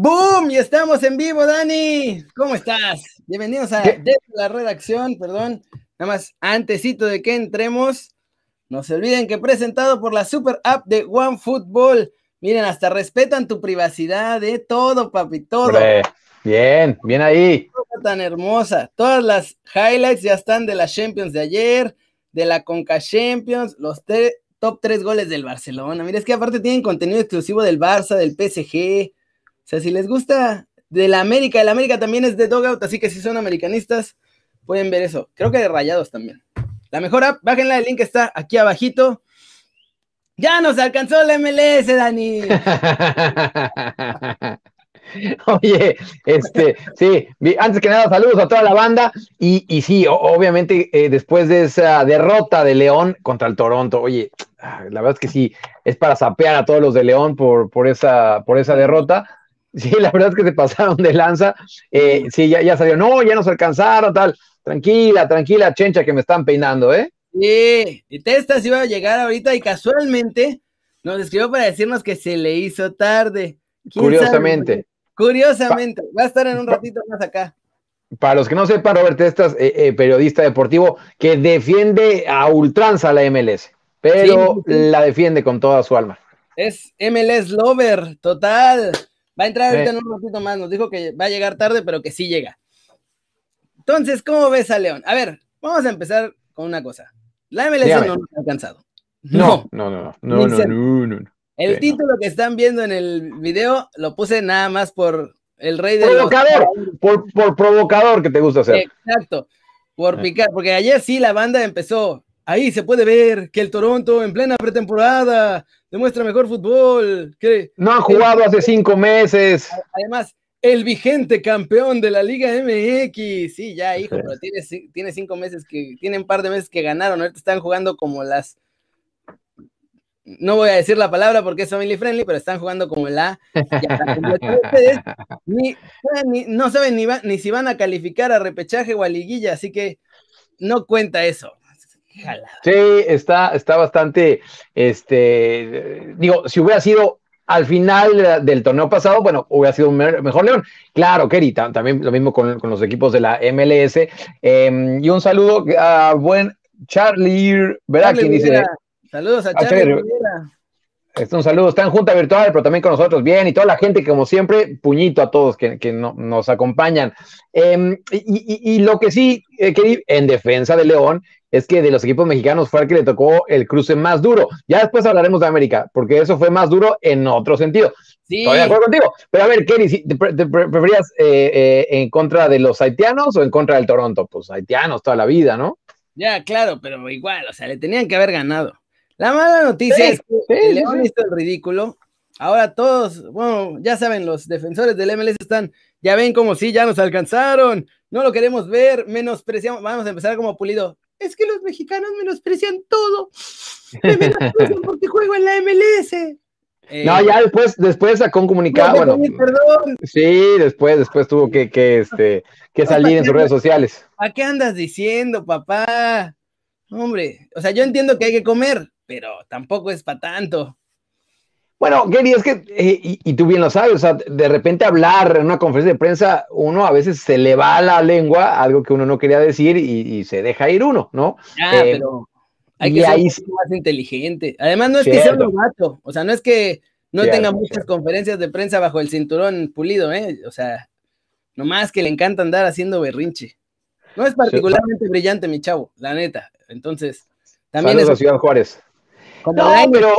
¡Boom! Y estamos en vivo, Dani. ¿Cómo estás? Bienvenidos a Desde la redacción, perdón. Nada más, antesito de que entremos, no se olviden que presentado por la super app de OneFootball. Miren, hasta respetan tu privacidad, de ¿eh? todo, papi, todo. bien, bien ahí. tan hermosa. Todas las highlights ya están de la Champions de ayer, de la Conca Champions, los top tres goles del Barcelona. Mira, es que aparte tienen contenido exclusivo del Barça, del PSG. Sea, si les gusta de la América, el América también es de Dogout, así que si son americanistas, pueden ver eso. Creo que de Rayados también. La mejor app, bájenla, el link está aquí abajito. Ya nos alcanzó la MLS, Dani. Oye, este, sí, antes que nada, saludos a toda la banda. Y, y sí, obviamente, eh, después de esa derrota de León contra el Toronto, oye, la verdad es que sí, es para sapear a todos los de León por, por, esa, por esa derrota. Sí, la verdad es que se pasaron de lanza. Eh, sí, ya, ya salió, no, ya nos alcanzaron, tal. Tranquila, tranquila, chencha, que me están peinando, ¿eh? Sí, y Testas iba a llegar ahorita y casualmente nos escribió para decirnos que se le hizo tarde. Curiosamente. Curiosamente, va a estar en un ratito más acá. Para los que no sepan, Robert Testas, eh, eh, periodista deportivo, que defiende a ultranza la MLS, pero la defiende con toda su alma. Es MLS Lover, total. Va a entrar ahorita en un ratito más. Nos dijo que va a llegar tarde, pero que sí llega. Entonces, ¿cómo ves a León? A ver, vamos a empezar con una cosa. La MLS no nos ha alcanzado. No, no, no, no, no, no, no, El título que están viendo en el video lo puse nada más por el rey de provocador, por, por provocador que te gusta hacer. Exacto, por picar, porque ayer sí la banda empezó. Ahí se puede ver que el Toronto en plena pretemporada demuestra mejor fútbol. Que, no han jugado hace cinco meses. Además, el vigente campeón de la Liga MX. Sí, ya, hijo, pero tiene, tiene cinco meses que, tiene un par de meses que ganaron. Ahorita están jugando como las. No voy a decir la palabra porque es family friendly, pero están jugando como la. ni, no saben ni, ni si van a calificar a repechaje o a liguilla, así que no cuenta eso. Sí, está, está bastante, este, digo, si hubiera sido al final del torneo pasado, bueno, hubiera sido un mejor León. Claro, Kerry, también lo mismo con, los equipos de la MLS. Em, y un saludo a buen Charlie, ¿verdad? ¿Quién dice? Saludos a, Charlie. Este, un saludo, está en junta virtual, pero también con nosotros bien, y toda la gente, como siempre, puñito a todos que, nos acompañan. Em, y, lo que sí, eh, en defensa de León, es que de los equipos mexicanos fue el que le tocó el cruce más duro. Ya después hablaremos de América, porque eso fue más duro en otro sentido. Sí. Estoy de acuerdo contigo. Pero a ver, Kerry, ¿te, preferías eh, eh, en contra de los haitianos o en contra del Toronto? Pues haitianos toda la vida, ¿no? Ya, claro, pero igual, o sea, le tenían que haber ganado. La mala noticia es que el León hizo el ridículo. Ahora todos, bueno, ya saben, los defensores del MLS están, ya ven como si ya nos alcanzaron, no lo queremos ver, menospreciamos, vamos a empezar como pulido es que los mexicanos menosprecian todo. Me menosprecian porque juego en la MLS. Eh, no, ya después, después sacó un comunicado. bueno, perdón. Sí, después, después tuvo que, que, este, que salir en sus redes sociales. ¿A qué andas diciendo, papá? Hombre, o sea, yo entiendo que hay que comer, pero tampoco es para tanto. Bueno, Gary, es que, eh, y, tú bien lo sabes, o sea, de repente hablar en una conferencia de prensa, uno a veces se le va la lengua, algo que uno no quería decir, y, se deja ir uno, ¿no? Ah, pero hay que ser más inteligente. Además, no es que sea un novato, o sea, no es que no tenga muchas conferencias de prensa bajo el cinturón pulido, ¿eh? O sea, nomás que le encanta andar haciendo berrinche. No es particularmente brillante, mi chavo, la neta. Entonces, también es. a Ciudad Juárez. Como no, pero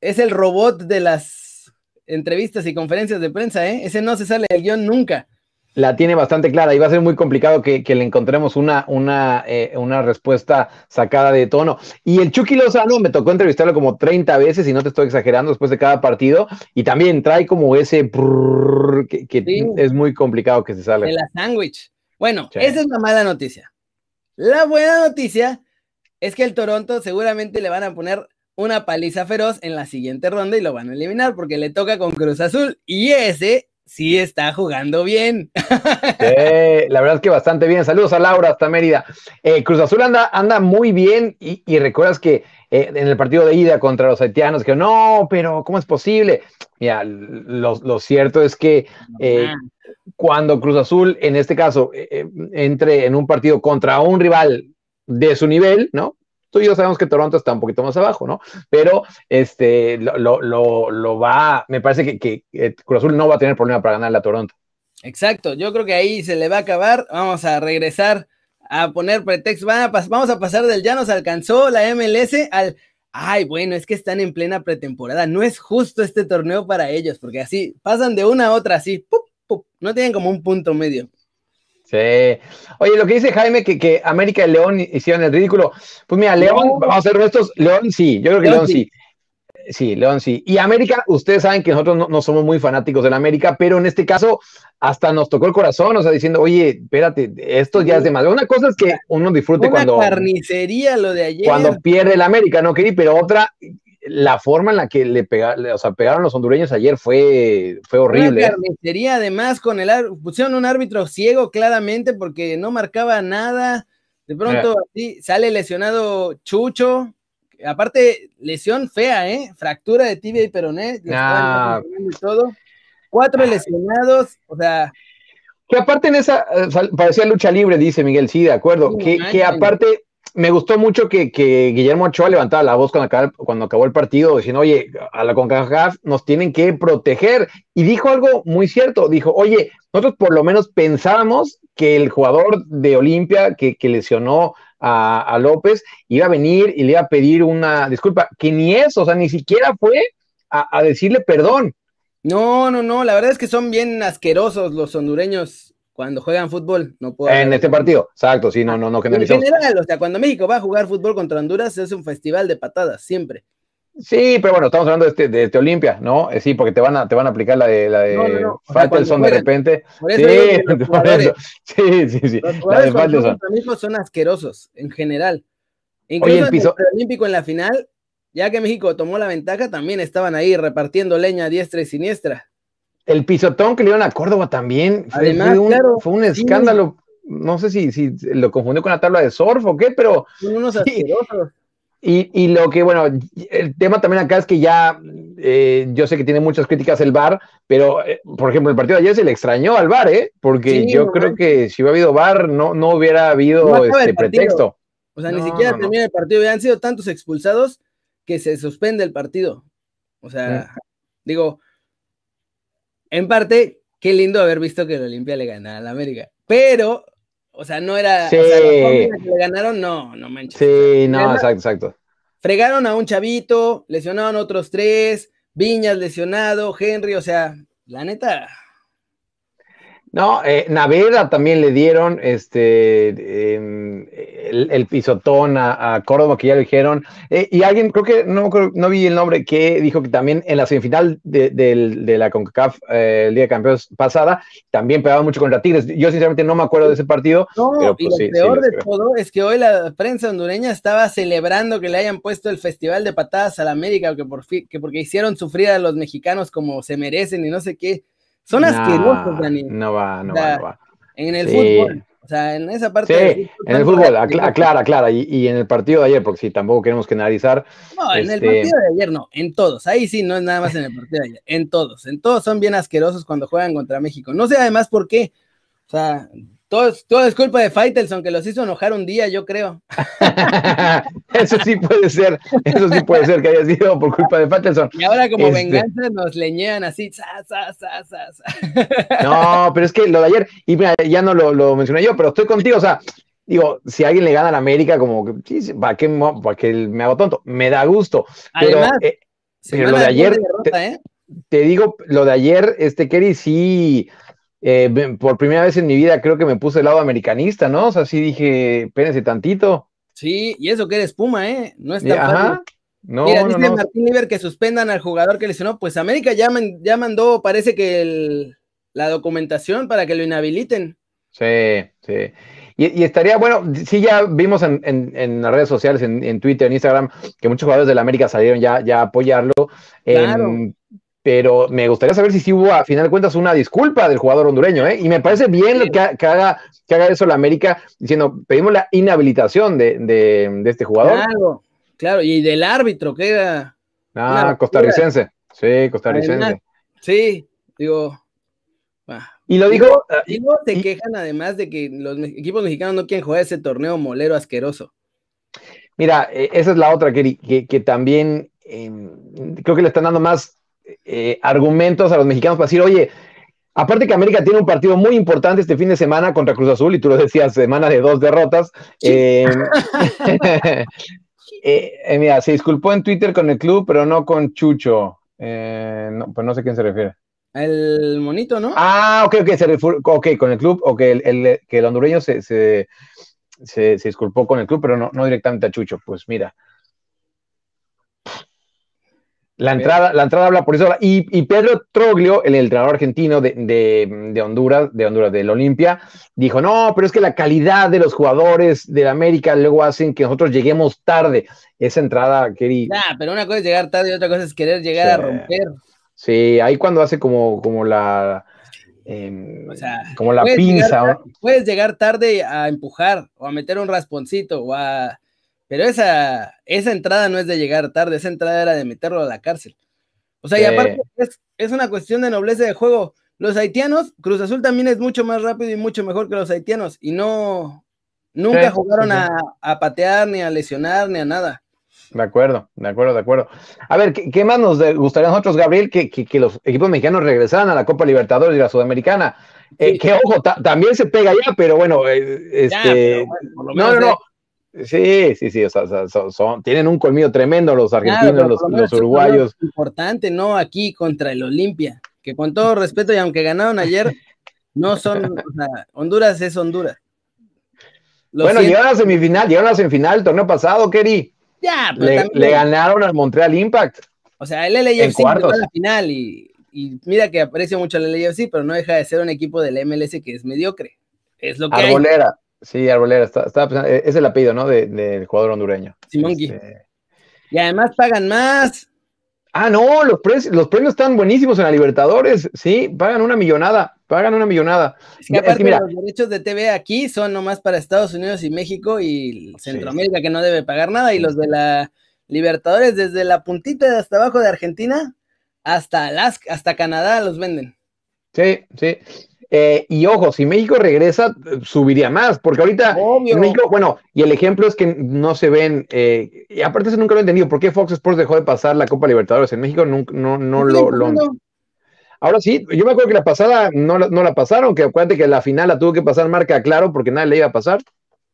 es el robot de las entrevistas y conferencias de prensa, ¿eh? Ese no se sale del guion nunca. La tiene bastante clara y va a ser muy complicado que, le encontremos una, una, eh, una, respuesta sacada de tono. Y el Chucky Lozano me tocó entrevistarlo como 30 veces y no te estoy exagerando después de cada partido y también trae como ese que, es muy complicado que se salga. De la sándwich. Bueno, esa es la mala noticia. La buena noticia es que el Toronto seguramente le van a poner una paliza feroz en la siguiente ronda y lo van a eliminar porque le toca con Cruz Azul y ese sí está jugando bien. la verdad es que bastante bien. Saludos a Laura hasta Mérida. Eh, Cruz Azul anda, anda muy bien y, recuerdas que eh, en el partido de ida contra los haitianos, que no, pero ¿cómo es posible? Mira, lo, cierto es que eh, cuando Cruz Azul, en este caso, entre en un partido contra un rival de su nivel, ¿no? Tú y yo sabemos que Toronto está un poquito más abajo, ¿no? Pero este, lo, lo, lo va, me parece que, que, Cruz Azul no va a tener problema para ganarle a Toronto. Exacto, yo creo que ahí se le va a acabar, vamos a regresar a poner pretexto, vamos a pasar del ya nos alcanzó la MLS al, ay, bueno, es que están en plena pretemporada, no es justo este torneo para ellos, porque así pasan de una a otra, así, no tienen como un punto medio. Sí. Oye, lo que dice Jaime, que, que América y León hicieron el ridículo. Pues mira, León, vamos a ser estos. León sí, yo creo que León, sí. sí. León sí. Y América, ustedes saben que nosotros no, somos muy fanáticos de la América, pero en este caso hasta nos tocó el corazón, o sea, diciendo, oye, espérate, esto ya es demasiado. Una cosa es que uno disfrute Una cuando. carnicería lo de ayer. Cuando pierde el América, ¿no, Kiri? Pero otra, la forma en la que le, o sea, pegaron los hondureños ayer fue, fue horrible. Una carnicería, además, con el pusieron un árbitro ciego claramente porque no marcaba nada. De pronto así sale lesionado Chucho. Aparte, lesión fea, ¿eh? Fractura de tibia y peroné. Ah. todo. Cuatro lesionados, o sea. Que aparte en esa, eh, parecía lucha libre, dice Miguel, sí, de acuerdo. que, que aparte me gustó mucho que, Guillermo Ochoa levantara la voz cuando acabó, cuando acabó el partido, diciendo, oye, a la CONCACAF nos tienen que proteger. Y dijo algo muy cierto, dijo, oye, nosotros por lo menos pensábamos que el jugador de Olimpia que, lesionó a, López iba a venir y le iba a pedir una disculpa, que ni eso, o sea, ni siquiera fue a, a decirle perdón. No, no, no, la verdad es que son bien asquerosos los hondureños cuando juegan fútbol, no puedo. En este partido, exacto, sí, no, no, no En general, o sea, cuando México va a jugar fútbol contra Honduras, es un festival de patadas, siempre. Sí, pero bueno, estamos hablando de este, de este Olimpia, ¿no? Eh, sí, porque te van a, te van a aplicar la de la de de repente. sí, por eso. sí, sí, sí. Los la de son asquerosos, en general. Incluso Oye, el piso... el Olímpico en la final, ya que México tomó la ventaja, también estaban ahí repartiendo leña a diestra y siniestra. El pisotón que le dieron a Córdoba también fue, un, escándalo. No sé si, si, lo confundió con la tabla de surf o qué, pero. unos Y, y, lo que, bueno, el tema también acá es que ya, eh, yo sé que tiene muchas críticas el VAR, pero, eh, por ejemplo, el partido de ayer se le extrañó al VAR, ¿eh? Porque yo creo que si hubiera habido VAR, no, no hubiera habido este pretexto. O sea, ni siquiera termina el partido. Han sido tantos expulsados que se suspende el partido. O sea, digo, en parte, qué lindo haber visto que el Olimpia le ganara a la América. Pero, o sea, no era. Sí. O sea, que le ganaron, no, no manches. Sí, no, exacto, exacto. Fregaron a un chavito, lesionaron a otros tres, Viñas lesionado, Henry, o sea, la neta, no, eh, Naveda también le dieron este em, el, pisotón a, Córdoba, que ya lo dijeron. Eh, y alguien, creo que no, no vi el nombre, que dijo que también en la semifinal de, la CONCACAF, eh, el Día de Campeones pasada, también pegaba mucho contra Tigres. Yo sinceramente no me acuerdo de ese partido. No, pero, y pues lo peor de todo es que hoy la prensa hondureña estaba celebrando que le hayan puesto el Festival de Patadas a la América, que, por que porque hicieron sufrir a los mexicanos como se merecen y no sé qué. Son asquerosos, Dani. No va, no va, no va. En el fútbol. O sea, en esa parte. Sí, en el fútbol, aclara, aclara. Y, y, en el partido de ayer, porque si tampoco queremos que analizar. No, en el este partido de ayer no, en todos. Ahí sí, no es nada más en el partido de ayer. En todos. En todos son bien asquerosos cuando juegan contra México. No sé además por qué. O sea, todo, es culpa de Faitelson, que los hizo enojar un día, yo creo. eso sí puede ser, eso sí puede ser que haya sido por culpa de Faitelson. Y ahora como este venganza nos leñean así, No, pero es que lo de ayer, y mira, ya no lo, mencioné yo, pero estoy contigo, o sea, digo, si alguien le gana a la América, como que, sí, ¿para qué, me hago tonto? Me da gusto. Pero, Además, eh, lo de ayer, ¿eh? te, digo, lo de ayer, este, Kerry, sí eh, por primera vez en mi vida creo que me puse el lado americanista, ¿no? O sea, sí dije, espérense tantito. Sí, y eso que eres Puma, ¿eh? No está Ajá. No, Mira, dice Martín Liber que suspendan al jugador que lesionó. Pues América ya, ya mandó, parece que la documentación para que lo inhabiliten. Sí, sí. Y, estaría, bueno, sí ya vimos en, las redes sociales, en, Twitter, en Instagram, que muchos jugadores de la América salieron ya, ya a apoyarlo. Claro pero me gustaría saber si sí hubo a final de cuentas una disculpa del jugador hondureño, ¿eh? Y me parece bien que, haga, que haga eso la América, diciendo, pedimos la inhabilitación de, este jugador. Claro, claro, y del árbitro, que era... Ah, costarricense, sí, costarricense. sí, digo... Y lo dijo... Y no se quejan además de que los equipos mexicanos no quieren jugar ese torneo molero asqueroso. Mira, eh, esa es la otra que, que, también em, creo que le están dando más eh, argumentos a los mexicanos para decir, oye, aparte que América tiene un partido muy importante este fin de semana contra Cruz Azul, y tú lo decías, semana de dos derrotas. Eh, eh, mira, se disculpó en Twitter con el club, pero no con Chucho. no, pues no sé a quién se refiere. El monito, ¿no? Ah, ok, ok, se okay con el club, o que el, que el hondureño se, se, se, disculpó con el club, pero no, no directamente a Chucho. Pues mira, la entrada, la entrada habla por eso. Y, y Pedro Troglio, el entrenador argentino de, de, Honduras, de Honduras, del Olimpia, dijo: No, pero es que la calidad de los jugadores del América luego hacen que nosotros lleguemos tarde. Esa entrada, quería. Ya, pero una cosa es llegar tarde y otra cosa es querer llegar a romper. Sí, ahí cuando hace como, como la. Em, como la pinza. puedes llegar tarde a empujar o a meter un rasponcito o a pero esa, esa entrada no es de llegar tarde, esa entrada era de meterlo a la cárcel. O sea, y aparte es, una cuestión de nobleza de juego. Los haitianos, Cruz Azul también es mucho más rápido y mucho mejor que los haitianos. Y no, nunca jugaron a, patear, ni a lesionar, ni a nada. De acuerdo, de acuerdo, de acuerdo. A ver, ¿qué, más nos gustaría a nosotros, Gabriel, que, los equipos mexicanos regresaran a la Copa Libertadores y la Sudamericana? Eh, que ojo, también se pega ya, pero bueno, eh, este, no, no, no, Sí, sí, sí, o sea, son, tienen un colmillo tremendo los argentinos, los, uruguayos. Importante, ¿no? Aquí contra el Olimpia, que con todo respeto y aunque ganaron ayer, no son, o sea, Honduras es Honduras. bueno, llegaron a semifinal, llegaron a semifinal el torneo pasado, Kerry. Ya, le, le, ganaron al Montreal Impact. O sea, el LAFC llegó a la final y, y, mira que aprecio mucho al LAFC, pero no deja de ser un equipo del MLS que es mediocre. Es lo que Arbolera. Sí, Arbolera, está, e, es el apellido, ¿no? Del jugador hondureño. Simón este... Y además pagan más. Ah, no, los, los premios están buenísimos en la Libertadores, sí, pagan una millonada, pagan una millonada. Es que aparte los derechos de TV aquí son nomás para Estados Unidos y México y Centroamérica que no debe pagar nada y los de la Libertadores desde la puntita de hasta abajo de Argentina hasta Alaska, hasta Canadá los venden. Sí, sí. Eh, y ojo, si México regresa, subiría más, porque ahorita México, bueno, y el ejemplo es que no se ven, eh, y aparte eso nunca lo he entendido, ¿por qué Fox Sports dejó de pasar la Copa Libertadores en México? No, no, no lo, lo, Ahora sí, yo me acuerdo que la pasada no, no la pasaron, que acuérdate que la final la tuvo que pasar marca claro porque nadie le iba a pasar.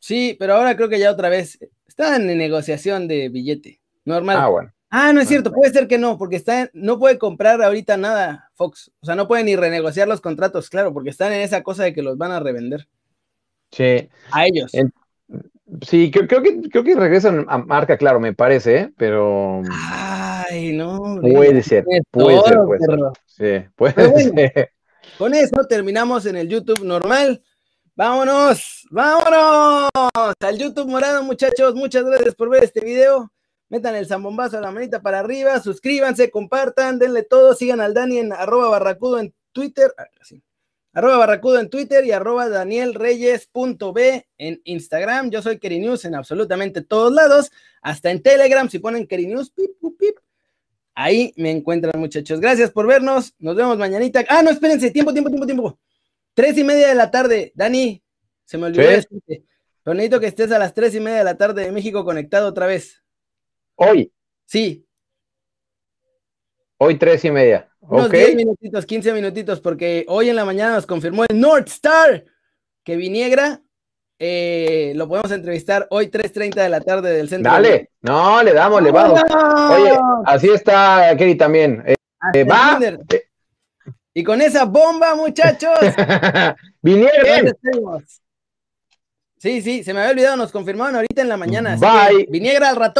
Sí, pero ahora creo que ya otra vez están en negociación de billete, normal. Ah, bueno. Ah, no es cierto, puede ser que no, porque está, no puede comprar ahorita nada Fox. O sea, no puede ni renegociar los contratos, claro, porque están en esa cosa de que los van a revender. Sí. A ellos. sí, creo, que, creo que regresan a marca, claro, me parece, ¿eh? pero. Ay, no. Puede ser, puede ser, puede ser. Sí, puede ser. Con eso terminamos en el YouTube normal. Vámonos, vámonos al YouTube morado, muchachos. Muchas gracias por ver este video metan el zambombazo a la manita para arriba, suscríbanse, compartan, denle todo, sigan al Dani en arroba barracudo en Twitter, ah, arroba barracudo en Twitter y arroba danielreyes.b en Instagram. Yo soy Kerinews en absolutamente todos lados, hasta en Telegram, si ponen Kerinews, pip, pip, pip. Ahí me encuentran, muchachos. Gracias por vernos. Nos vemos mañanita. Ah, no, espérense. Tiempo, tiempo, tiempo, tiempo. Tres y media de la tarde. Dani, se me olvidó decirte. Pero necesito que estés a las tres y media de la tarde de México conectado otra vez. Hoy. Sí. Hoy tres y media. Unos 10 minutitos, 15 minutitos, porque hoy en la mañana nos confirmó el North Star que Viniegra eh, lo podemos entrevistar hoy 3.30 de la tarde del centro. Dale, no, le damos, le vamos. Oye, así está Kelly también. Eh, eh, va. Y con esa bomba, muchachos. Viniegra. Sí, sí, se me había olvidado, nos confirmaron ahorita en la mañana. Bye. Viniegra al ratón.